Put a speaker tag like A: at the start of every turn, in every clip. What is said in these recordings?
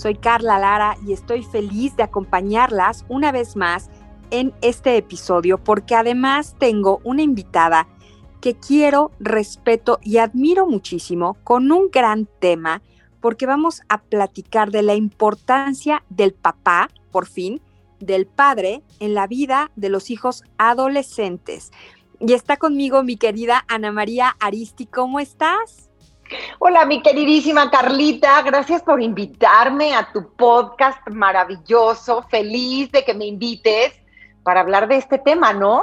A: Soy Carla Lara y estoy feliz de acompañarlas una vez más en este episodio porque además tengo una invitada que quiero, respeto y admiro muchísimo con un gran tema porque vamos a platicar de la importancia del papá, por fin, del padre en la vida de los hijos adolescentes. Y está conmigo mi querida Ana María Aristi, ¿cómo estás?
B: Hola, mi queridísima Carlita, gracias por invitarme a tu podcast maravilloso. Feliz de que me invites para hablar de este tema, ¿no?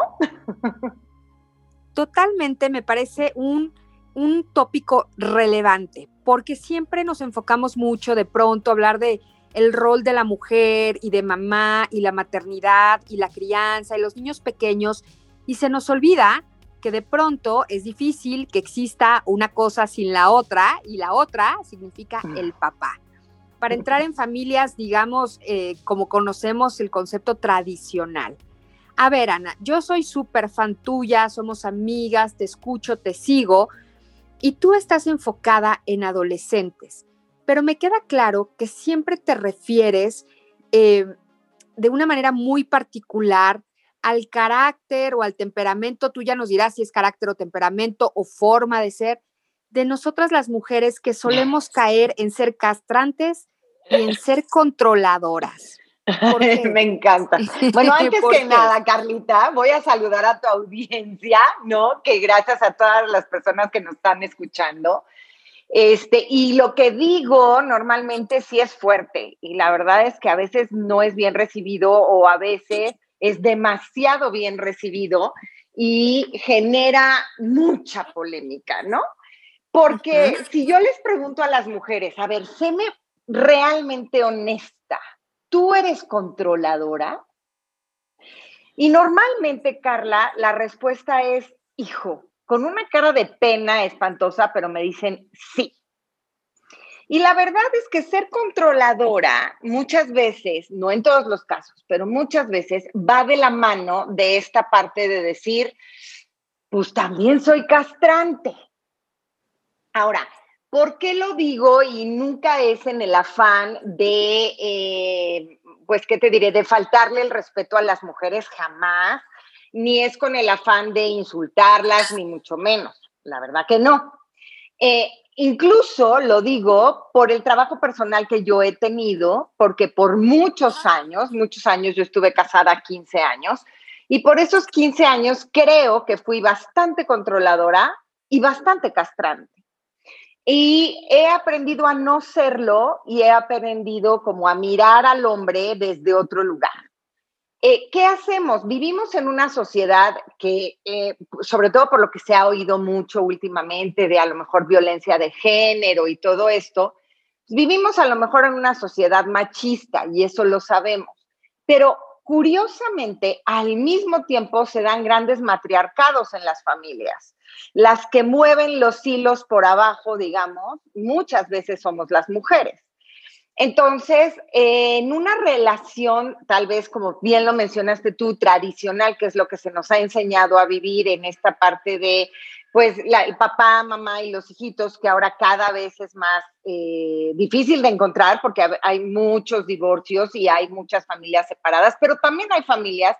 A: Totalmente, me parece un, un tópico relevante, porque siempre nos enfocamos mucho de pronto a hablar de el rol de la mujer y de mamá y la maternidad y la crianza y los niños pequeños y se nos olvida que de pronto es difícil que exista una cosa sin la otra y la otra significa el papá. Para entrar en familias, digamos, eh, como conocemos el concepto tradicional. A ver, Ana, yo soy súper fan tuya, somos amigas, te escucho, te sigo, y tú estás enfocada en adolescentes, pero me queda claro que siempre te refieres eh, de una manera muy particular al carácter o al temperamento, tú ya nos dirás si es carácter o temperamento o forma de ser, de nosotras las mujeres que solemos caer en ser castrantes y en ser controladoras.
B: Me encanta. Bueno, antes que nada, Carlita, voy a saludar a tu audiencia, ¿no? Que gracias a todas las personas que nos están escuchando. Este, y lo que digo normalmente sí es fuerte y la verdad es que a veces no es bien recibido o a veces es demasiado bien recibido y genera mucha polémica, ¿no? Porque si yo les pregunto a las mujeres, a ver, séme realmente honesta, ¿tú eres controladora? Y normalmente, Carla, la respuesta es, hijo, con una cara de pena espantosa, pero me dicen sí. Y la verdad es que ser controladora muchas veces, no en todos los casos, pero muchas veces va de la mano de esta parte de decir, pues también soy castrante. Ahora, ¿por qué lo digo y nunca es en el afán de, eh, pues, ¿qué te diré? De faltarle el respeto a las mujeres jamás, ni es con el afán de insultarlas, ni mucho menos. La verdad que no. Eh, Incluso lo digo por el trabajo personal que yo he tenido, porque por muchos años, muchos años yo estuve casada 15 años, y por esos 15 años creo que fui bastante controladora y bastante castrante. Y he aprendido a no serlo y he aprendido como a mirar al hombre desde otro lugar. Eh, ¿Qué hacemos? Vivimos en una sociedad que, eh, sobre todo por lo que se ha oído mucho últimamente de a lo mejor violencia de género y todo esto, vivimos a lo mejor en una sociedad machista y eso lo sabemos. Pero curiosamente, al mismo tiempo se dan grandes matriarcados en las familias. Las que mueven los hilos por abajo, digamos, muchas veces somos las mujeres. Entonces, en una relación, tal vez como bien lo mencionaste tú, tradicional, que es lo que se nos ha enseñado a vivir en esta parte de, pues, el papá, mamá y los hijitos, que ahora cada vez es más eh, difícil de encontrar porque hay muchos divorcios y hay muchas familias separadas, pero también hay familias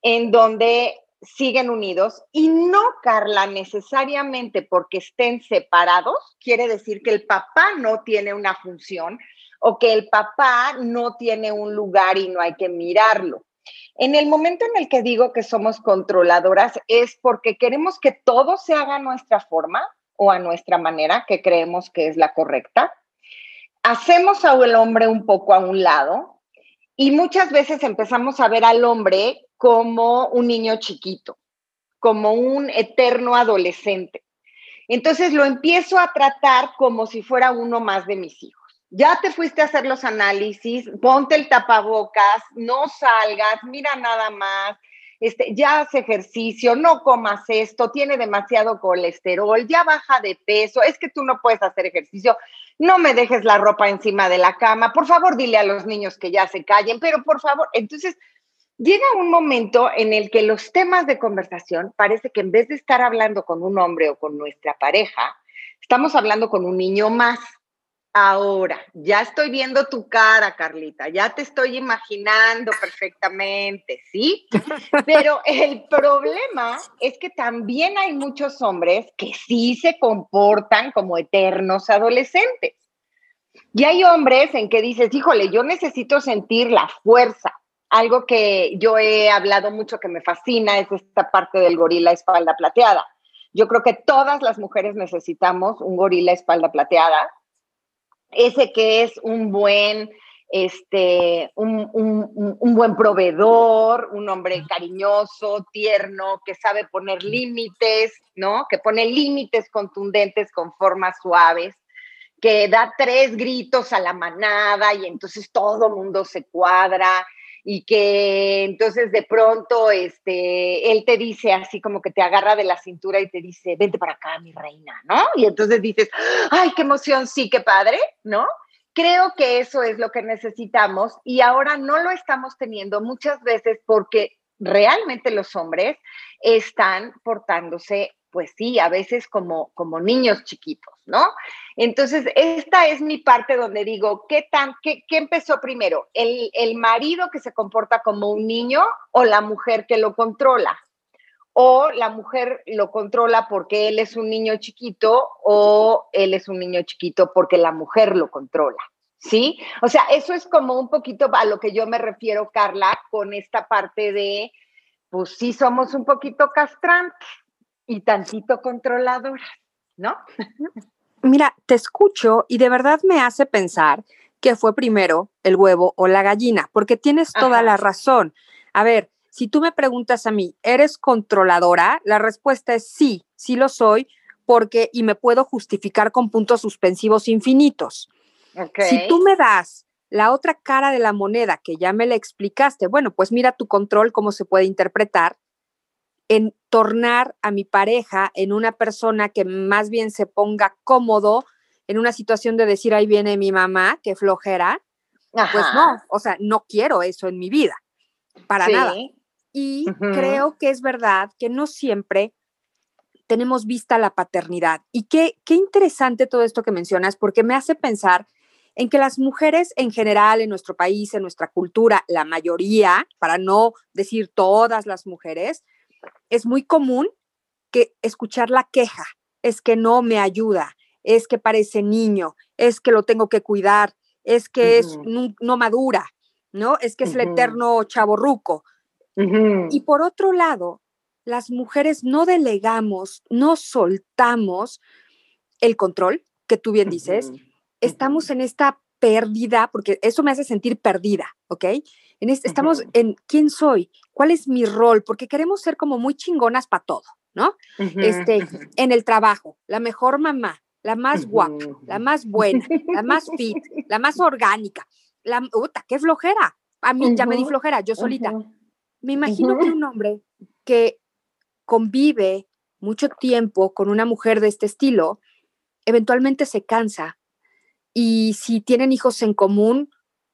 B: en donde siguen unidos y no, Carla, necesariamente porque estén separados, quiere decir que el papá no tiene una función o que el papá no tiene un lugar y no hay que mirarlo. En el momento en el que digo que somos controladoras es porque queremos que todo se haga a nuestra forma o a nuestra manera, que creemos que es la correcta. Hacemos al hombre un poco a un lado y muchas veces empezamos a ver al hombre como un niño chiquito, como un eterno adolescente. Entonces lo empiezo a tratar como si fuera uno más de mis hijos. Ya te fuiste a hacer los análisis, ponte el tapabocas, no salgas, mira nada más, este, ya haz ejercicio, no comas esto, tiene demasiado colesterol, ya baja de peso, es que tú no puedes hacer ejercicio, no me dejes la ropa encima de la cama, por favor dile a los niños que ya se callen, pero por favor, entonces llega un momento en el que los temas de conversación parece que en vez de estar hablando con un hombre o con nuestra pareja, estamos hablando con un niño más. Ahora, ya estoy viendo tu cara, Carlita, ya te estoy imaginando perfectamente, ¿sí? Pero el problema es que también hay muchos hombres que sí se comportan como eternos adolescentes. Y hay hombres en que dices, híjole, yo necesito sentir la fuerza. Algo que yo he hablado mucho que me fascina es esta parte del gorila espalda plateada. Yo creo que todas las mujeres necesitamos un gorila espalda plateada ese que es un buen, este, un, buen proveedor, un hombre cariñoso, tierno, que sabe poner límites, ¿no? Que pone límites contundentes con formas suaves, que da tres gritos a la manada y entonces todo mundo se cuadra y que entonces de pronto este, él te dice así como que te agarra de la cintura y te dice, vente para acá, mi reina, ¿no? Y entonces dices, ay, qué emoción, sí, qué padre, ¿no? Creo que eso es lo que necesitamos y ahora no lo estamos teniendo muchas veces porque realmente los hombres están portándose pues sí, a veces como, como niños chiquitos, ¿no? Entonces, esta es mi parte donde digo, ¿qué, tan, qué, empezó primero? ¿El, ¿El marido que se comporta como un niño o la mujer que lo controla? o la mujer lo controla porque él es un niño chiquito o él es un niño chiquito porque la mujer lo controla, ¿sí? O sea, eso es como un poquito a lo que yo me refiero, Carla, con esta parte de, pues sí somos un poquito castrantes, y tantito controladoras, ¿no?
A: Mira, te escucho y de verdad me hace pensar que fue primero el huevo o la gallina, porque tienes toda la razón. A ver, si tú me preguntas a mí, ¿eres controladora? La respuesta es sí, sí lo soy, porque y me puedo justificar con puntos suspensivos infinitos. Si tú me das la otra cara de la moneda que ya me la explicaste, bueno, pues mira tu control, cómo se puede interpretar en tornar a mi pareja en una persona que más bien se ponga cómodo en una situación de decir, ahí viene mi mamá, que flojera. Pues no, o sea, no quiero eso en mi vida, para nada. Y creo que es verdad que no siempre tenemos vista la paternidad. Y qué, qué interesante todo esto que mencionas, porque me hace pensar en que las mujeres en general en nuestro país, en nuestra cultura, la mayoría, para no decir todas las mujeres, es muy común que escuchar la queja, es que no me ayuda, es que parece niño, es que lo tengo que cuidar, es que es no, madura, ¿no? Es que es el eterno chaborruco. Y por otro lado, las mujeres no delegamos, no soltamos el control, que tú bien dices, estamos en esta pérdida, porque eso me hace sentir perdida, ¿ok? En estamos en quién soy, cuál es mi rol, porque queremos ser como muy chingonas para todo, ¿no? Este, en el trabajo, la mejor mamá, la más guapa, la más buena, la más fit, la más orgánica, la, puta, qué flojera. A mí ya me di flojera, yo solita. Me imagino que un hombre que convive mucho tiempo con una mujer de este estilo, eventualmente se cansa y si tienen hijos en común,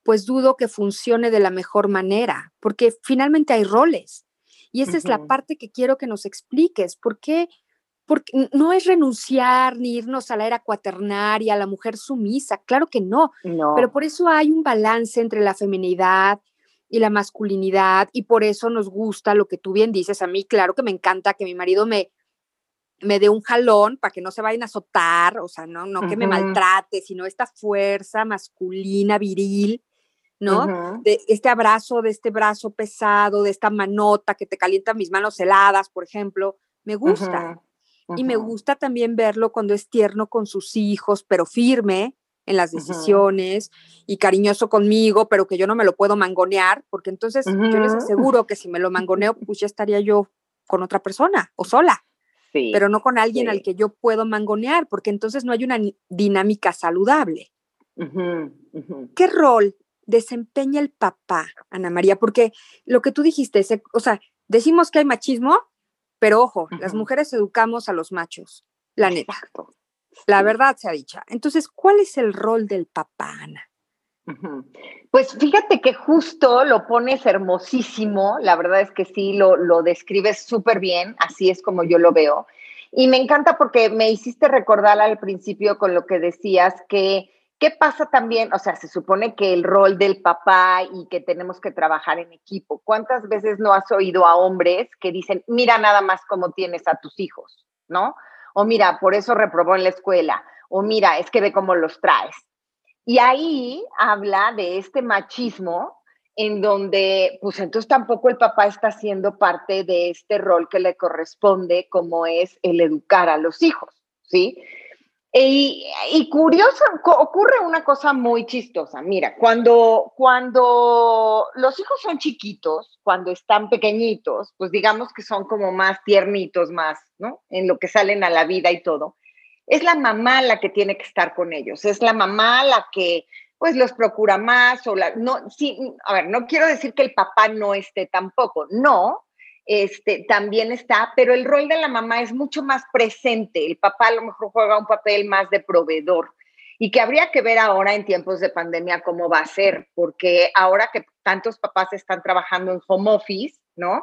A: pues dudo que funcione de la mejor manera, porque finalmente hay roles. Y esa es la parte que quiero que nos expliques. ¿Por qué? Porque no es renunciar ni irnos a la era cuaternaria, a la mujer sumisa, claro que no. no. Pero por eso hay un balance entre la feminidad y la masculinidad y por eso nos gusta lo que tú bien dices. A mí, claro que me encanta que mi marido me, me dé un jalón para que no se vayan a azotar, o sea, no, no que me maltrate, sino esta fuerza masculina, viril, ¿no? De este abrazo, de este brazo pesado, de esta manota que te calienta mis manos heladas, por ejemplo, me gusta. Y me gusta también verlo cuando es tierno con sus hijos, pero firme en las decisiones y cariñoso conmigo, pero que yo no me lo puedo mangonear, porque entonces yo les aseguro que si me lo mangoneo, pues ya estaría yo con otra persona o sola pero no con alguien al que yo puedo mangonear, porque entonces no hay una dinámica saludable. ¿Qué rol desempeña el papá, Ana María? Porque lo que tú dijiste, o sea, decimos que hay machismo, pero ojo, las mujeres educamos a los machos, la neta. La verdad se ha dicho. Entonces, ¿cuál es el rol del papá, Ana?
B: Pues fíjate que justo lo pones hermosísimo, la verdad es que sí, lo, lo describes súper bien, así es como yo lo veo. Y me encanta porque me hiciste recordar al principio con lo que decías que ¿Qué pasa también? O sea, se supone que el rol del papá y que tenemos que trabajar en equipo. ¿Cuántas veces no has oído a hombres que dicen, mira nada más cómo tienes a tus hijos, ¿no? O mira, por eso reprobó en la escuela. O mira, es que ve cómo los traes. Y ahí habla de este machismo en donde, pues entonces tampoco el papá está siendo parte de este rol que le corresponde, como es el educar a los hijos, ¿sí? Y, curioso, ocurre una cosa muy chistosa. Mira, cuando, cuando los hijos son chiquitos, cuando están pequeñitos, pues digamos que son como más tiernitos, más, ¿no? En lo que salen a la vida y todo. Es la mamá la que tiene que estar con ellos, es la mamá la que pues los procura más o la, no, sí, a ver, no quiero decir que el papá no esté tampoco, no, este, también está, pero el rol de la mamá es mucho más presente. El papá a lo mejor juega un papel más de proveedor y que habría que ver ahora en tiempos de pandemia cómo va a ser, porque ahora que tantos papás están trabajando en home office, ¿no?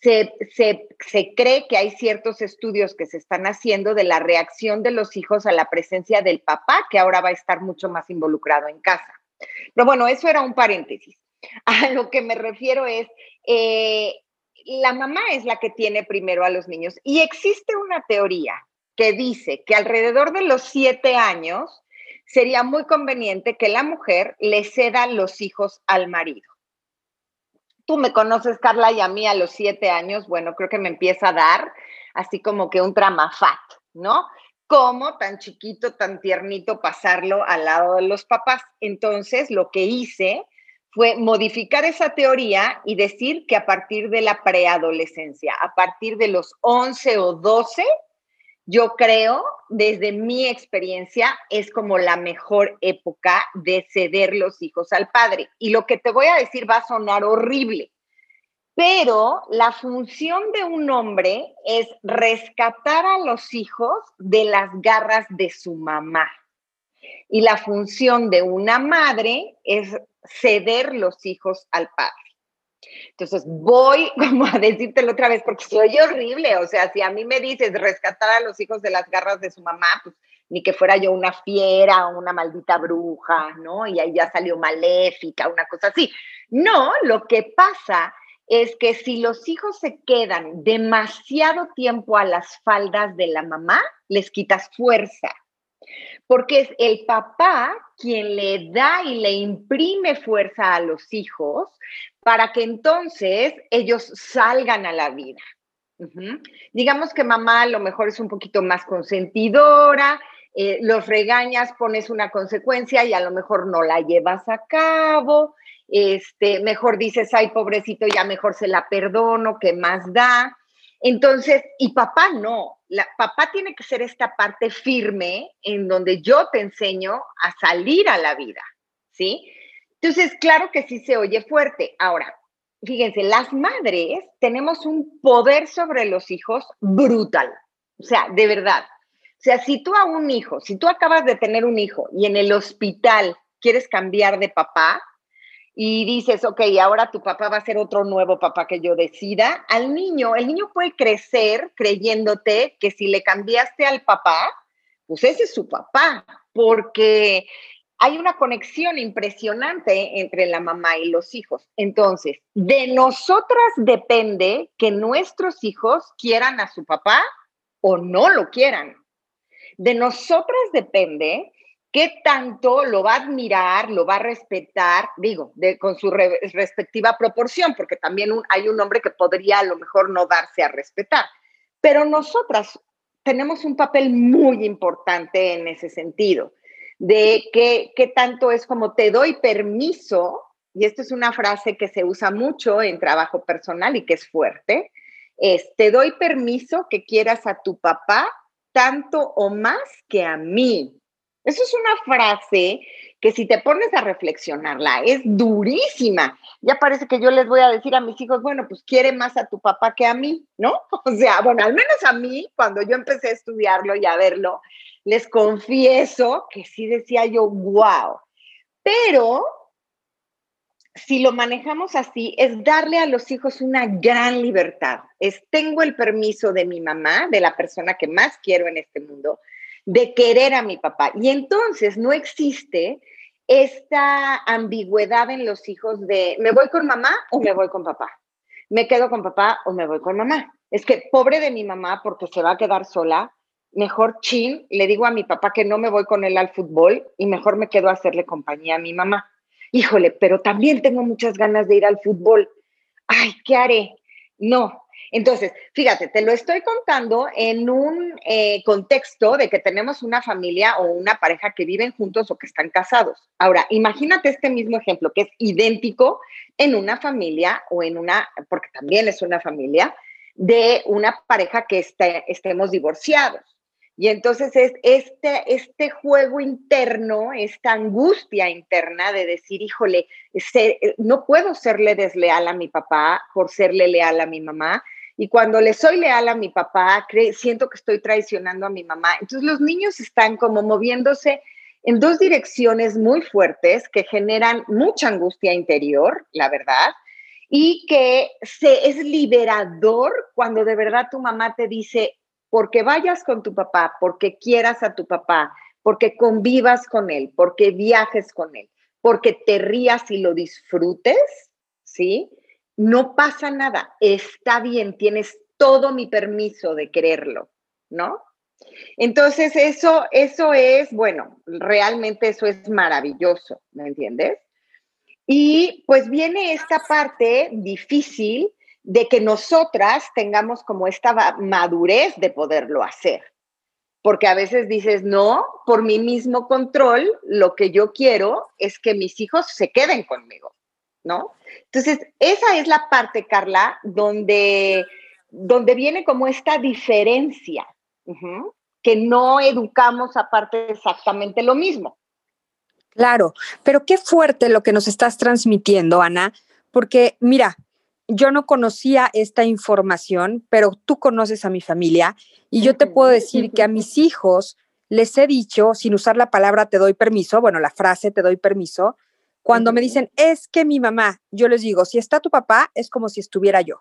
B: Se, se, cree que hay ciertos estudios que se están haciendo de la reacción de los hijos a la presencia del papá, que ahora va a estar mucho más involucrado en casa. Pero bueno, eso era un paréntesis. A lo que me refiero es, eh, la mamá es la que tiene primero a los niños. Y existe una teoría que dice que alrededor de los siete años sería muy conveniente que la mujer le ceda los hijos al marido. Tú me conoces, Carla, y a mí a los siete años, bueno, creo que me empieza a dar así como que un tramafat, ¿no? Como tan chiquito, tan tiernito pasarlo al lado de los papás. Entonces, lo que hice fue modificar esa teoría y decir que a partir de la preadolescencia, a partir de los 11 o 12, yo creo, desde mi experiencia, es como la mejor época de ceder los hijos al padre. Y lo que te voy a decir va a sonar horrible, pero la función de un hombre es rescatar a los hijos de las garras de su mamá. Y la función de una madre es ceder los hijos al padre. Entonces, voy a decírtelo otra vez, porque se oye horrible. O sea, si a mí me dices rescatar a los hijos de las garras de su mamá, pues ni que fuera yo una fiera o una maldita bruja, ¿no? Y ahí ya salió maléfica, una cosa así. No, lo que pasa es que si los hijos se quedan demasiado tiempo a las faldas de la mamá, les quitas fuerza porque es el papá quien le da y le imprime fuerza a los hijos para que entonces ellos salgan a la vida. Digamos que mamá a lo mejor es un poquito más consentidora, eh, los regañas, pones una consecuencia y a lo mejor no la llevas a cabo, este, mejor dices, ay, pobrecito, ya mejor se la perdono, ¿qué más da? Entonces, y papá no, la, papá tiene que ser esta parte firme en donde yo te enseño a salir a la vida, ¿sí? Entonces, claro que sí se oye fuerte. Ahora, fíjense, las madres tenemos un poder sobre los hijos brutal, o sea, de verdad. O sea, si tú a un hijo, si tú acabas de tener un hijo y en el hospital quieres cambiar de papá, y dices, ok, ahora tu papá va a ser otro nuevo papá que yo decida, al niño, el niño puede crecer creyéndote que si le cambiaste al papá, pues ese es su papá, porque hay una conexión impresionante entre la mamá y los hijos. Entonces, de nosotras depende que nuestros hijos quieran a su papá o no lo quieran. De nosotras depende qué tanto lo va a admirar, lo va a respetar, digo, con su respectiva proporción, porque también hay un hombre que podría a lo mejor no darse a respetar. Pero nosotras tenemos un papel muy importante en ese sentido, de qué tanto es como te doy permiso, y esto es una frase que se usa mucho en trabajo personal y que es fuerte, es, te doy permiso que quieras a tu papá tanto o más que a mí. Eso es una frase que si te pones a reflexionarla es durísima. Ya parece que yo les voy a decir a mis hijos, bueno, pues quiere más a tu papá que a mí, ¿no? O sea, bueno, al menos a mí, cuando yo empecé a estudiarlo y a verlo, les confieso que sí decía yo, wow. Pero si lo manejamos así, es darle a los hijos una gran libertad. Es tengo el permiso de mi mamá, de la persona que más quiero en este mundo, de querer a mi papá. Y entonces no existe esta ambigüedad en los hijos de me voy con mamá o me voy con papá, me quedo con papá o me voy con mamá. Es que pobre de mi mamá porque se va a quedar sola, mejor chin, le digo a mi papá que no me voy con él al fútbol y mejor me quedo a hacerle compañía a mi mamá. Híjole, pero también tengo muchas ganas de ir al fútbol. Ay, ¿qué haré? No, entonces, fíjate, te lo estoy contando en un eh, contexto de que tenemos una familia o una pareja que viven juntos o que están casados. Ahora, imagínate este mismo ejemplo que es idéntico en una familia o en una, porque también es una familia, de una pareja que estemos divorciados. Y entonces es este, este juego interno, esta angustia interna de decir, híjole, no puedo serle desleal a mi papá por serle leal a mi mamá, y cuando le soy leal a mi papá, siento que estoy traicionando a mi mamá. Entonces los niños están como moviéndose en dos direcciones muy fuertes que generan mucha angustia interior, la verdad, y que se, es liberador cuando de verdad tu mamá te dice, porque vayas con tu papá, porque quieras a tu papá, porque convivas con él, porque viajes con él, porque te rías y lo disfrutes, ¿sí? No pasa nada, está bien, tienes todo mi permiso de quererlo, ¿no? Entonces, eso, eso es, bueno, realmente eso es maravilloso, ¿me entiendes? Y pues viene esta parte difícil de que nosotras tengamos como esta madurez de poderlo hacer. Porque a veces dices, no, por mi mismo control, lo que yo quiero es que mis hijos se queden conmigo. ¿no? Entonces, esa es la parte, Carla, donde, donde viene como esta diferencia, que no educamos aparte exactamente lo mismo.
A: Claro, pero qué fuerte lo que nos estás transmitiendo, Ana, porque mira, yo no conocía esta información, pero tú conoces a mi familia y yo te puedo decir que a mis hijos les he dicho, sin usar la palabra te doy permiso, bueno, la frase te doy permiso, cuando me dicen, es que mi mamá, yo les digo, si está tu papá, es como si estuviera yo.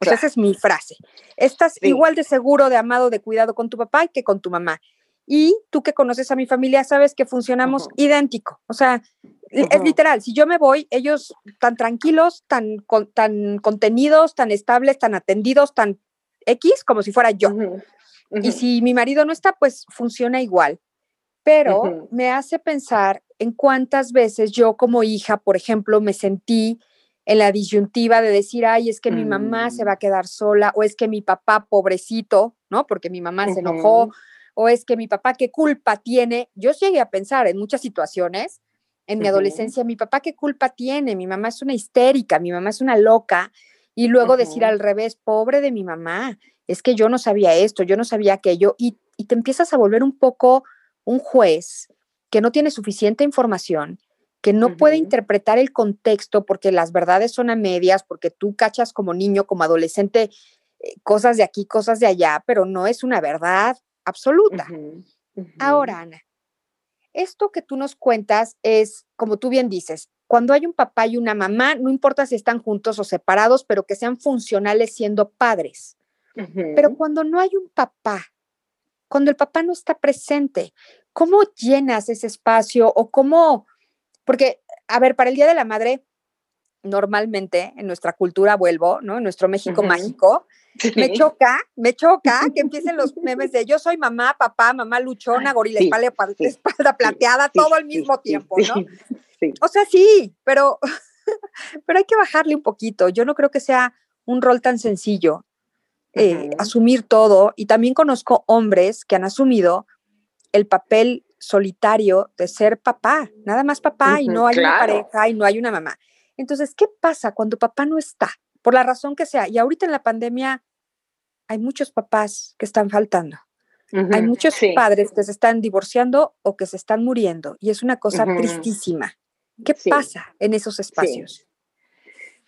A: O sea, esa es mi frase. Estás igual de seguro, de amado, de cuidado con tu papá que con tu mamá. Y tú que conoces a mi familia, sabes que funcionamos idéntico. O sea, es literal. Si yo me voy, ellos tan tranquilos, tan, tan contenidos, tan estables, tan atendidos, tan X, como si fuera yo. Y si mi marido no está, pues funciona igual. Pero me hace pensar en cuántas veces yo como hija, por ejemplo, me sentí en la disyuntiva de decir, ay, es que mi mamá se va a mm. quedar sola, o es que mi papá, pobrecito, ¿no? Porque mi mamá se enojó, o es que mi papá, ¿qué culpa tiene? Yo llegué a pensar en muchas situaciones, en mi adolescencia, mi papá, ¿qué culpa tiene? Mi mamá es una histérica, mi mamá es una loca, y luego decir al revés, pobre de mi mamá, es que yo no sabía esto, yo no sabía aquello, y, y te empiezas a volver un poco un juez que no tiene suficiente información, que no puede interpretar el contexto porque las verdades son a medias, porque tú cachas como niño, como adolescente, eh, cosas de aquí, cosas de allá, pero no es una verdad absoluta. Ahora, Ana, esto que tú nos cuentas es, como tú bien dices, cuando hay un papá y una mamá, no importa si están juntos o separados, pero que sean funcionales siendo padres. Pero cuando no hay un papá, cuando el papá no está presente, ¿cómo llenas ese espacio o cómo, porque, a ver, para el Día de la Madre, normalmente en nuestra cultura vuelvo, ¿no? En nuestro México mágico, me choca, me choca que empiecen los memes de yo soy mamá, papá, mamá luchona, gorila, espalda, espalda plateada, todo al mismo tiempo, ¿no? O sea, sí, pero, pero hay que bajarle un poquito. Yo no creo que sea un rol tan sencillo eh, asumir todo. Y también conozco hombres que han asumido el papel solitario de ser papá, nada más papá y no hay una pareja y no hay una mamá. Entonces, ¿qué pasa cuando papá no está? Por la razón que sea. Y ahorita en la pandemia hay muchos papás que están faltando. Hay muchos padres que se están divorciando o que se están muriendo y es una cosa tristísima. ¿Qué pasa en esos espacios?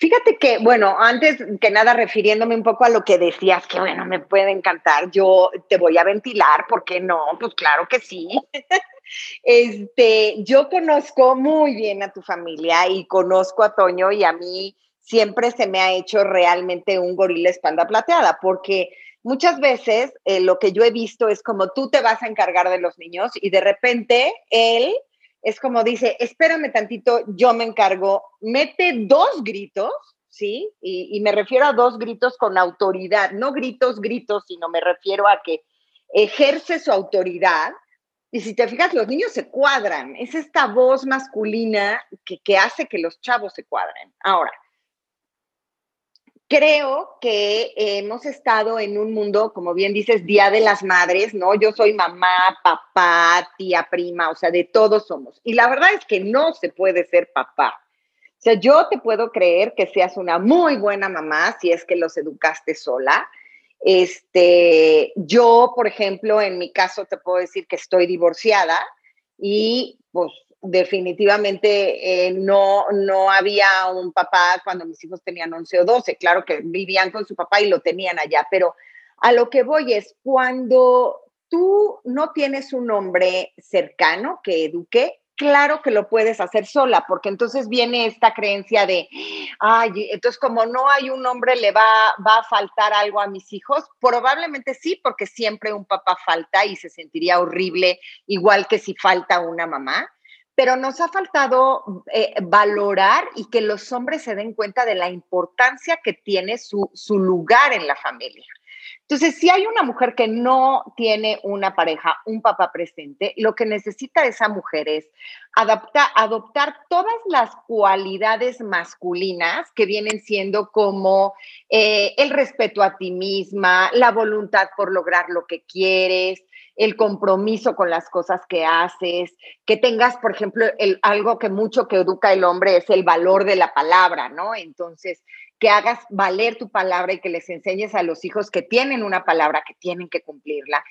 B: Fíjate que, bueno, antes que nada, refiriéndome un poco a lo que decías, que bueno, me puede encantar, yo te voy a ventilar, ¿por qué no? Pues claro que sí. este, yo conozco muy bien a tu familia y conozco a Toño y a mí siempre se me ha hecho realmente un gorila espalda plateada, porque muchas veces eh, lo que yo he visto es como tú te vas a encargar de los niños y de repente él es como dice, espérame tantito, yo me encargo, mete dos gritos, ¿sí? Y, me refiero a dos gritos con autoridad, no gritos, gritos, sino me refiero a que ejerce su autoridad. Y si te fijas, los niños se cuadran. Es esta voz masculina que, hace que los chavos se cuadren. Ahora, creo que hemos estado en un mundo, como bien dices, Día de las Madres, ¿no? Yo soy mamá, papá, tía, prima, o sea, de todos somos. Y la verdad es que no se puede ser papá. O sea, yo te puedo creer que seas una muy buena mamá si es que los educaste sola. Este, yo, por ejemplo, en mi caso te puedo decir que estoy divorciada y pues definitivamente eh, no, no había un papá cuando mis hijos tenían 11 o 12. Claro que vivían con su papá y lo tenían allá, pero a lo que voy es cuando tú no tienes un hombre cercano que eduque, claro que lo puedes hacer sola, porque entonces viene esta creencia de, ay, entonces como no hay un hombre, le va, va a faltar algo a mis hijos. Probablemente sí, porque siempre un papá falta y se sentiría horrible, igual que si falta una mamá pero nos ha faltado eh, valorar y que los hombres se den cuenta de la importancia que tiene su, su lugar en la familia. Entonces, si hay una mujer que no tiene una pareja, un papá presente, lo que necesita esa mujer es adoptar todas las cualidades masculinas que vienen siendo como eh, el respeto a ti misma, la voluntad por lograr lo que quieres, el compromiso con las cosas que haces, que tengas, por ejemplo, algo que mucho que educa el hombre es el valor de la palabra, ¿no? Entonces, que hagas valer tu palabra y que les enseñes a los hijos que tienen una palabra, que tienen que cumplirla.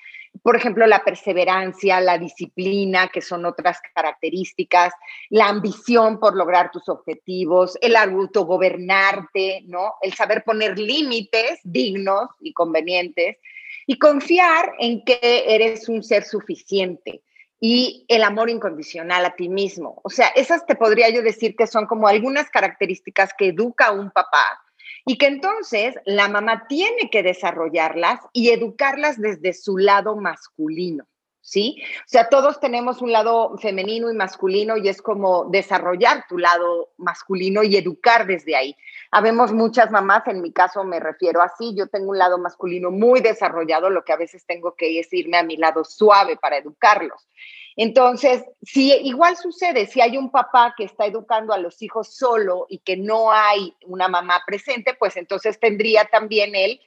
B: Por ejemplo, la perseverancia, la disciplina, que son otras características, la ambición por lograr tus objetivos, el autogobernarte, ¿no? El saber poner límites dignos y convenientes y confiar en que eres un ser suficiente y el amor incondicional a ti mismo. O sea, esas te podría yo decir que son como algunas características que educa un papá y que entonces la mamá tiene que desarrollarlas y educarlas desde su lado masculino. ¿Sí? O sea, todos tenemos un lado femenino y masculino y es como desarrollar tu lado masculino y educar desde ahí. Habemos muchas mamás, en mi caso me refiero así, yo tengo un lado masculino muy desarrollado, lo que a veces tengo que es irme a mi lado suave para educarlos. Entonces, si igual sucede, si hay un papá que está educando a los hijos solo y que no hay una mamá presente, pues entonces tendría también él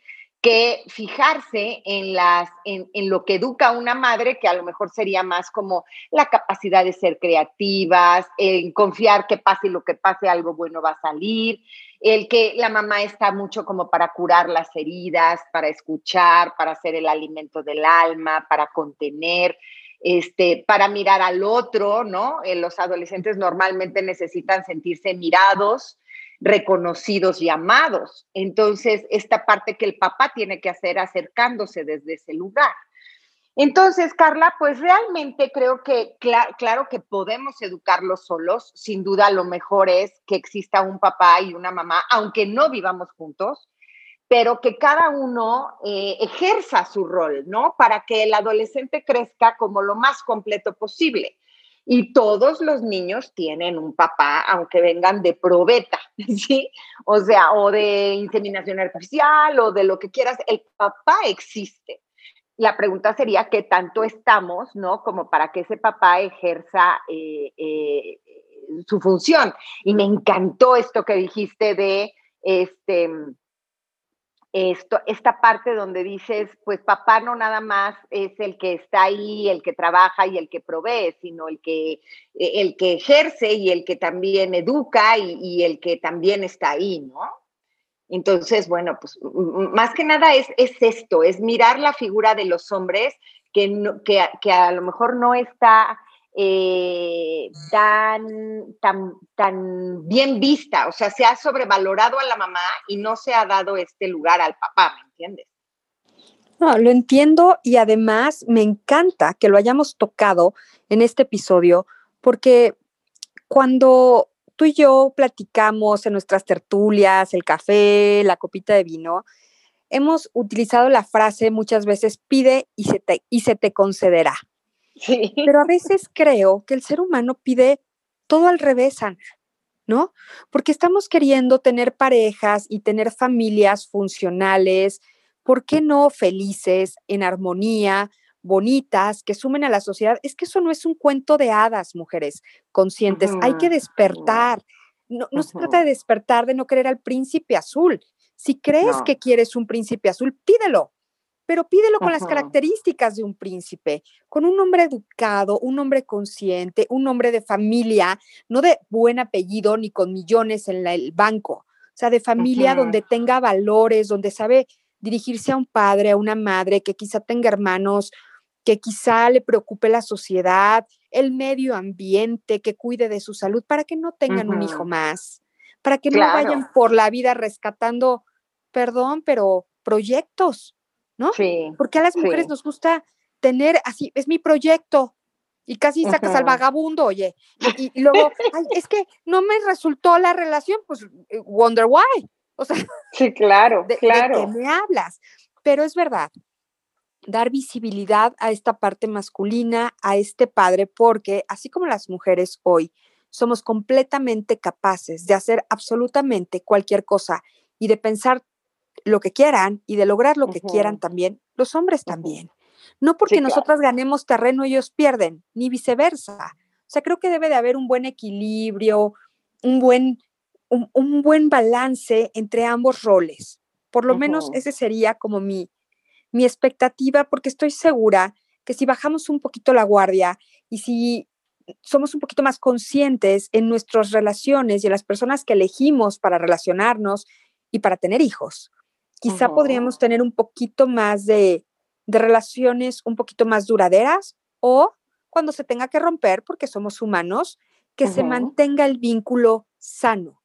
B: que fijarse en, las, en, en, lo que educa una madre, que a lo mejor sería más como la capacidad de ser creativas, en confiar que pase lo que pase, algo bueno va a salir, el que la mamá está mucho como para curar las heridas, para escuchar, para hacer el alimento del alma, para contener, este, para mirar al otro, ¿no? Eh, los adolescentes normalmente necesitan sentirse mirados, reconocidos y amados. Entonces, esta parte que el papá tiene que hacer acercándose desde ese lugar. Entonces, Carla, pues realmente creo que claro que podemos educarlos solos. Sin duda, lo mejor es que exista un papá y una mamá, aunque no vivamos juntos, pero que cada uno eh, ejerza su rol, ¿no? Para que el adolescente crezca como lo más completo posible. Y todos los niños tienen un papá, aunque vengan de probeta, ¿sí? O sea, o de inseminación artificial o de lo que quieras, el papá existe la pregunta sería qué tanto estamos, ¿no? Como para que ese papá ejerza eh, eh, su función. Y me encantó esto que dijiste de este, esto, esta parte donde dices, pues papá no nada más es el que está ahí, el que trabaja y el que provee, sino el que, el que ejerce y el que también educa y, el que también está ahí, ¿no? Entonces, bueno, pues más que nada es, es esto, es mirar la figura de los hombres que, que, a lo mejor no está eh, tan, tan, tan bien vista, o sea, se ha sobrevalorado a la mamá y no se ha dado este lugar al papá, ¿me entiendes?
A: No, lo entiendo y además me encanta que lo hayamos tocado en este episodio porque cuando tú y yo platicamos en nuestras tertulias, el café, la copita de vino, hemos utilizado la frase muchas veces pide y se te, y se te concederá. Sí. Pero a veces creo que el ser humano pide todo al revés, Ana, ¿no? Porque estamos queriendo tener parejas y tener familias funcionales, ¿por qué no felices, en armonía, bonitas, que sumen a la sociedad. Es que eso no es un cuento de hadas, mujeres conscientes. Hay que despertar. No, se trata de despertar, de no querer al príncipe azul. Si crees que quieres un príncipe azul, pídelo, pero pídelo con las características de un príncipe, con un hombre educado, un hombre consciente, un hombre de familia, no de buen apellido ni con millones en el banco, o sea, de familia donde tenga valores, donde sabe dirigirse a un padre, a una madre, que quizá tenga hermanos que quizá le preocupe la sociedad, el medio ambiente, que cuide de su salud, para que no tengan un hijo más, para que no vayan por la vida rescatando, perdón, pero proyectos, ¿no? Sí. Porque a las mujeres nos gusta tener así, es mi proyecto, y casi sacas al vagabundo, oye, y, luego, es que no me resultó la relación, pues eh, wonder why. O sea,
B: sí, claro, claro.
A: ¿De qué me hablas? Pero es verdad, dar visibilidad a esta parte masculina, a este padre, porque así como las mujeres hoy somos completamente capaces de hacer absolutamente cualquier cosa y de pensar lo que quieran y de lograr lo que quieran también, los hombres también. No porque nosotras ganemos terreno, ellos pierden, ni viceversa. O sea, creo que debe de haber un buen equilibrio, un buen, un, buen balance entre ambos roles. Por lo menos ese sería como mi, mi expectativa, porque estoy segura que si bajamos un poquito la guardia y si somos un poquito más conscientes en nuestras relaciones y en las personas que elegimos para relacionarnos y para tener hijos, quizá podríamos tener un poquito más de, de relaciones un poquito más duraderas o cuando se tenga que romper, porque somos humanos, que se mantenga el vínculo sano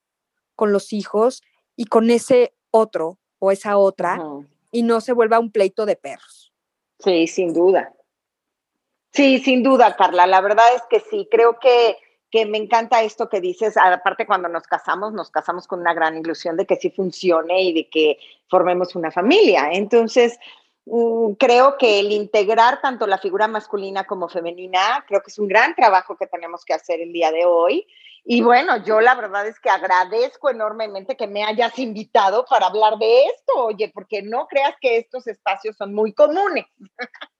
A: con los hijos y con ese otro o esa otra y no se vuelva un pleito de perros.
B: Sí, sin duda. Sí, sin duda, Carla. La verdad es que sí, creo que, que me encanta esto que dices. Aparte, cuando nos casamos, nos casamos con una gran ilusión de que sí funcione y de que formemos una familia. Entonces, mm, creo que el integrar tanto la figura masculina como femenina, creo que es un gran trabajo que tenemos que hacer el día de hoy. Y bueno, yo la verdad es que agradezco enormemente que me hayas invitado para hablar de esto, oye, porque no creas que estos espacios son muy comunes.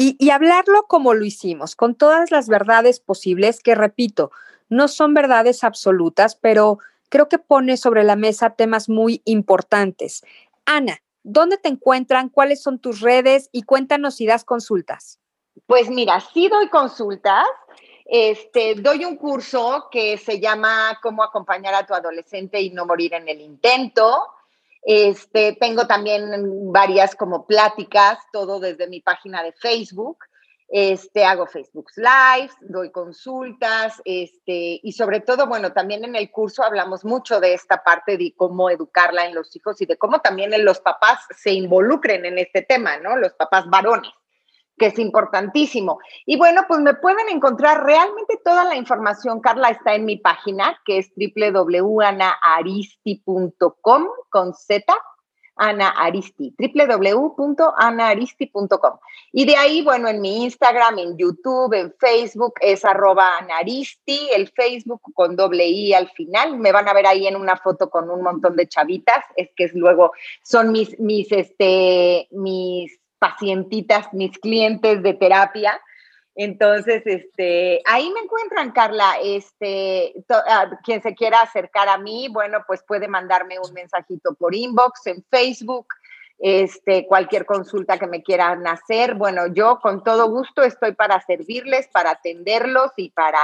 A: Y, hablarlo como lo hicimos, con todas las verdades posibles, que repito, no son verdades absolutas, pero creo que pone sobre la mesa temas muy importantes. Ana, ¿dónde te encuentran? ¿Cuáles son tus redes? Y cuéntanos si das consultas.
B: Pues mira, sí doy consultas. Este, doy un curso que se llama Cómo acompañar a tu adolescente y no morir en el intento. Este, tengo también varias como pláticas, todo desde mi página de Facebook. Este, hago Facebook Live, doy consultas, este, y sobre todo, bueno, también en el curso hablamos mucho de esta parte de cómo educarla en los hijos y de cómo también los papás se involucren en este tema, ¿no? Los papás varones que es importantísimo. Y bueno, pues me pueden encontrar realmente toda la información, Carla, está en mi página, que es www.anaaristi.com con Z, Ana Aristi, www.anaaristi.com. Y de ahí, bueno, en mi Instagram, en YouTube, en Facebook, es arroba Anaristi, el Facebook con doble I al final. Me van a ver ahí en una foto con un montón de chavitas, es que es luego, son mis, mis, este, mis pacientitas, mis clientes de terapia. Entonces, este, ahí me encuentran, Carla. Este, ah, quien se quiera acercar a mí, bueno, pues puede mandarme un mensajito por inbox en Facebook. Este, cualquier consulta que me quieran hacer, bueno, yo con todo gusto estoy para servirles, para atenderlos y para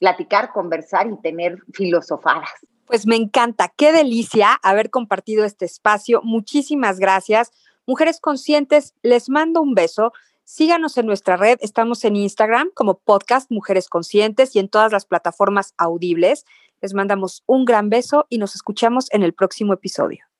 B: platicar, conversar y tener filosofadas.
A: Pues me encanta, qué delicia haber compartido este espacio. Muchísimas gracias Mujeres conscientes, les mando un beso. Síganos en nuestra red, estamos en Instagram como podcast Mujeres Conscientes y en todas las plataformas audibles. Les mandamos un gran beso y nos escuchamos en el próximo episodio.